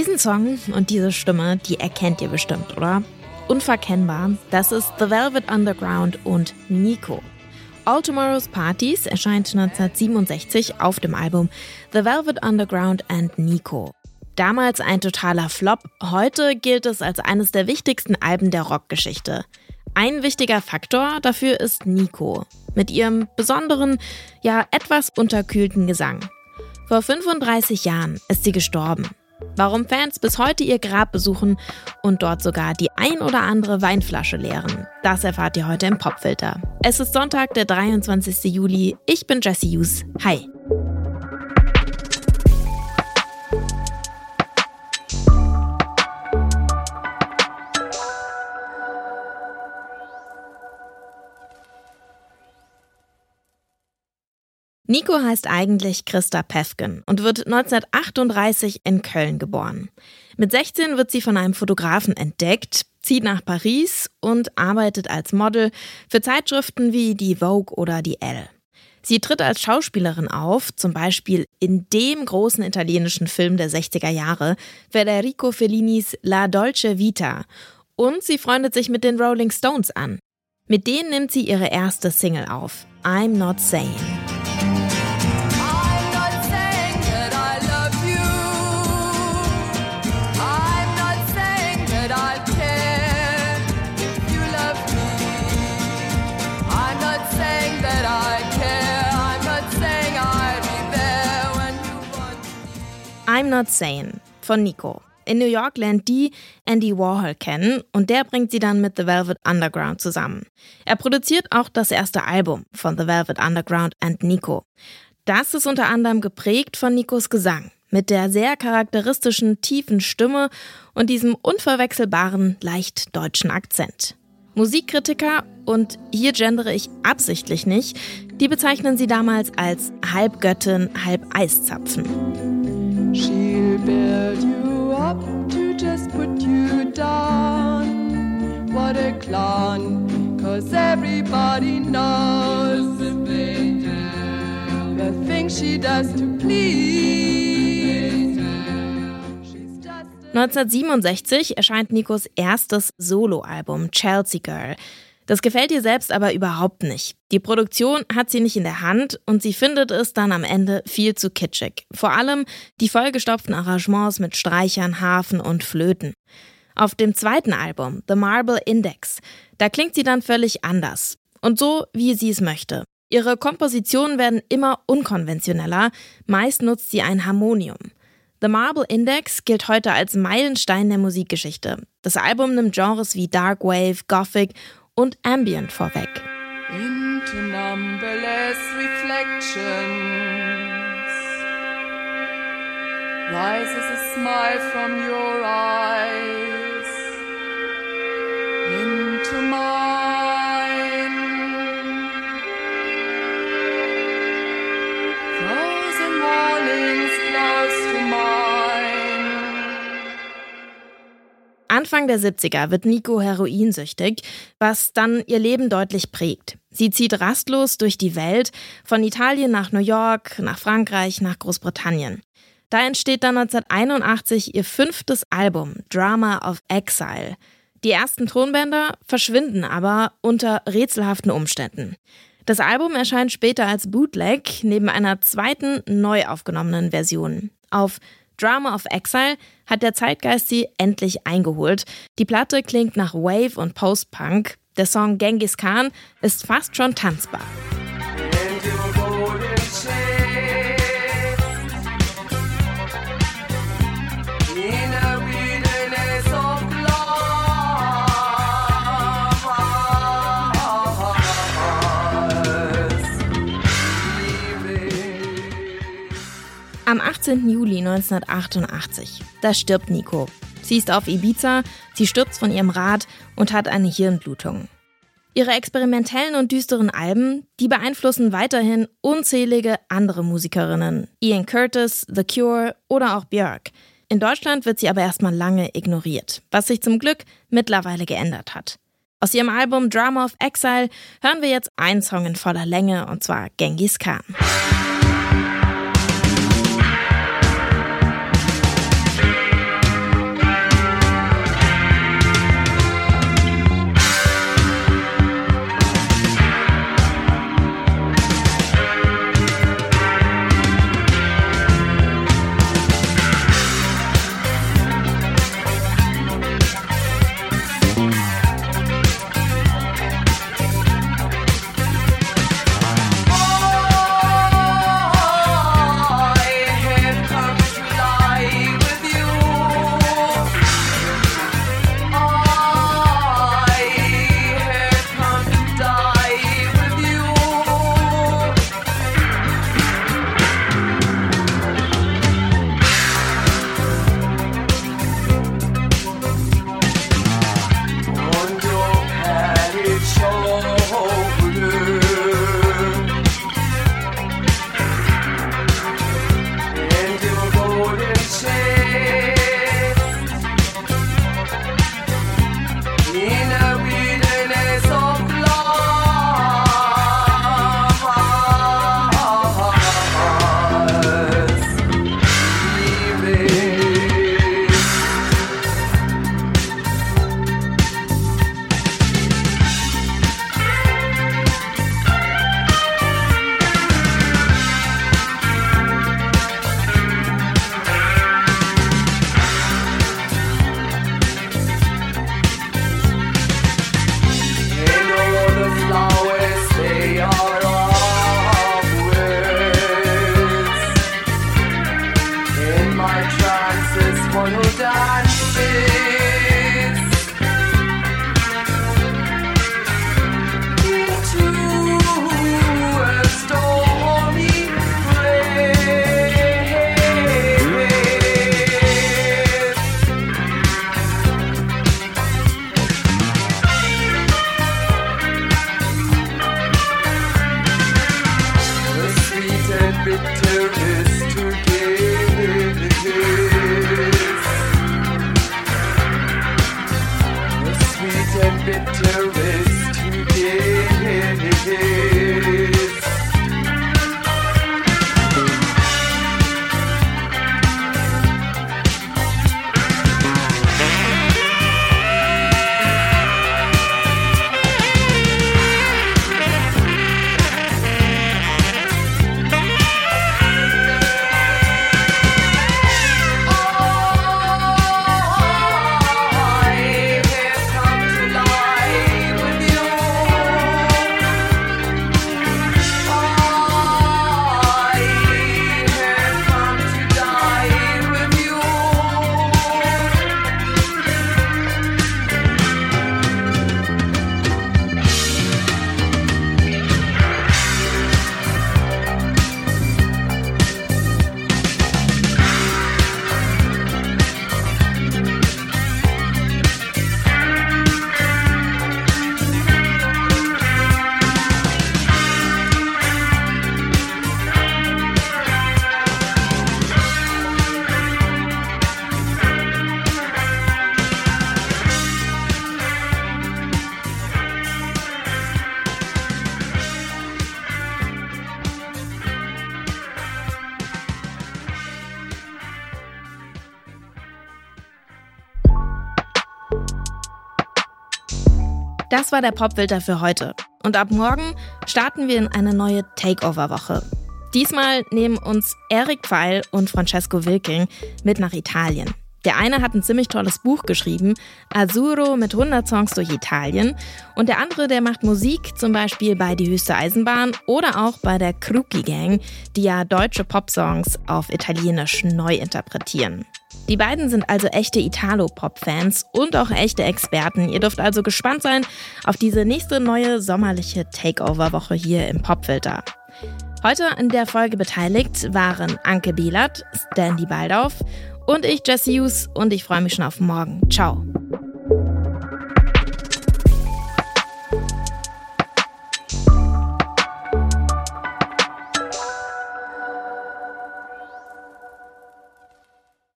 Diesen Song und diese Stimme, die erkennt ihr bestimmt, oder? Unverkennbar, das ist The Velvet Underground und Nico. All Tomorrow's Parties erscheint 1967 auf dem Album The Velvet Underground and Nico. Damals ein totaler Flop, heute gilt es als eines der wichtigsten Alben der Rockgeschichte. Ein wichtiger Faktor dafür ist Nico mit ihrem besonderen, ja etwas unterkühlten Gesang. Vor 35 Jahren ist sie gestorben. Warum Fans bis heute ihr Grab besuchen und dort sogar die ein oder andere Weinflasche leeren, das erfahrt ihr heute im Popfilter. Es ist Sonntag, der 23. Juli. Ich bin Jesse Hughes. Hi. Nico heißt eigentlich Christa Pefken und wird 1938 in Köln geboren. Mit 16 wird sie von einem Fotografen entdeckt, zieht nach Paris und arbeitet als Model für Zeitschriften wie die Vogue oder die Elle. Sie tritt als Schauspielerin auf, zum Beispiel in dem großen italienischen Film der 60er Jahre, Federico Fellinis La Dolce Vita. Und sie freundet sich mit den Rolling Stones an. Mit denen nimmt sie ihre erste Single auf, I'm Not Sane. I'm Not Sane von Nico. In New York lernt die Andy Warhol kennen und der bringt sie dann mit The Velvet Underground zusammen. Er produziert auch das erste Album von The Velvet Underground and Nico. Das ist unter anderem geprägt von Nikos Gesang mit der sehr charakteristischen tiefen Stimme und diesem unverwechselbaren, leicht deutschen Akzent. Musikkritiker, und hier gendere ich absichtlich nicht, die bezeichnen sie damals als Halbgöttin, halb Eiszapfen. She'll build you up to just put you down. What a clown, cause everybody knows the things she does to please. 1967 erscheint Nikos erstes Soloalbum Chelsea Girl. Das gefällt ihr selbst aber überhaupt nicht. Die Produktion hat sie nicht in der Hand und sie findet es dann am Ende viel zu kitschig. Vor allem die vollgestopften Arrangements mit Streichern, Harfen und Flöten. Auf dem zweiten Album, The Marble Index, da klingt sie dann völlig anders. Und so, wie sie es möchte. Ihre Kompositionen werden immer unkonventioneller, meist nutzt sie ein Harmonium. The Marble Index gilt heute als Meilenstein der Musikgeschichte. Das Album nimmt Genres wie Dark Wave, Gothic und Ambient vorweg. Into numberless reflections rises a smile from your eyes Anfang der 70er wird Nico heroinsüchtig, was dann ihr Leben deutlich prägt. Sie zieht rastlos durch die Welt, von Italien nach New York, nach Frankreich, nach Großbritannien. Da entsteht dann 1981 ihr fünftes Album, Drama of Exile. Die ersten Tonbänder verschwinden aber unter rätselhaften Umständen. Das Album erscheint später als Bootleg neben einer zweiten, neu aufgenommenen Version. Auf Drama of Exile hat der Zeitgeist sie endlich eingeholt. Die Platte klingt nach Wave und Post-Punk. Der Song Genghis Khan ist fast schon tanzbar. Am 18. Juli 1988, da stirbt Nico. Sie ist auf Ibiza, sie stürzt von ihrem Rad und hat eine Hirnblutung. Ihre experimentellen und düsteren Alben, die beeinflussen weiterhin unzählige andere Musikerinnen. Ian Curtis, The Cure oder auch Björk. In Deutschland wird sie aber erstmal lange ignoriert, was sich zum Glück mittlerweile geändert hat. Aus ihrem Album Drama of Exile hören wir jetzt einen Song in voller Länge und zwar Genghis Khan. Das war der Popfilter für heute. Und ab morgen starten wir in eine neue Takeover-Woche. Diesmal nehmen uns Eric Pfeil und Francesco Wilking mit nach Italien. Der eine hat ein ziemlich tolles Buch geschrieben, Azuro mit 100 Songs durch Italien. Und der andere, der macht Musik, zum Beispiel bei Die Höchste Eisenbahn oder auch bei der Kruki Gang, die ja deutsche Popsongs auf Italienisch neu interpretieren. Die beiden sind also echte Italo-Pop-Fans und auch echte Experten. Ihr dürft also gespannt sein auf diese nächste neue sommerliche Takeover-Woche hier im Popfilter. Heute in der Folge beteiligt waren Anke Bielert, Stanley Baldauf und ich, Jesse Hughes, und ich freue mich schon auf morgen. Ciao.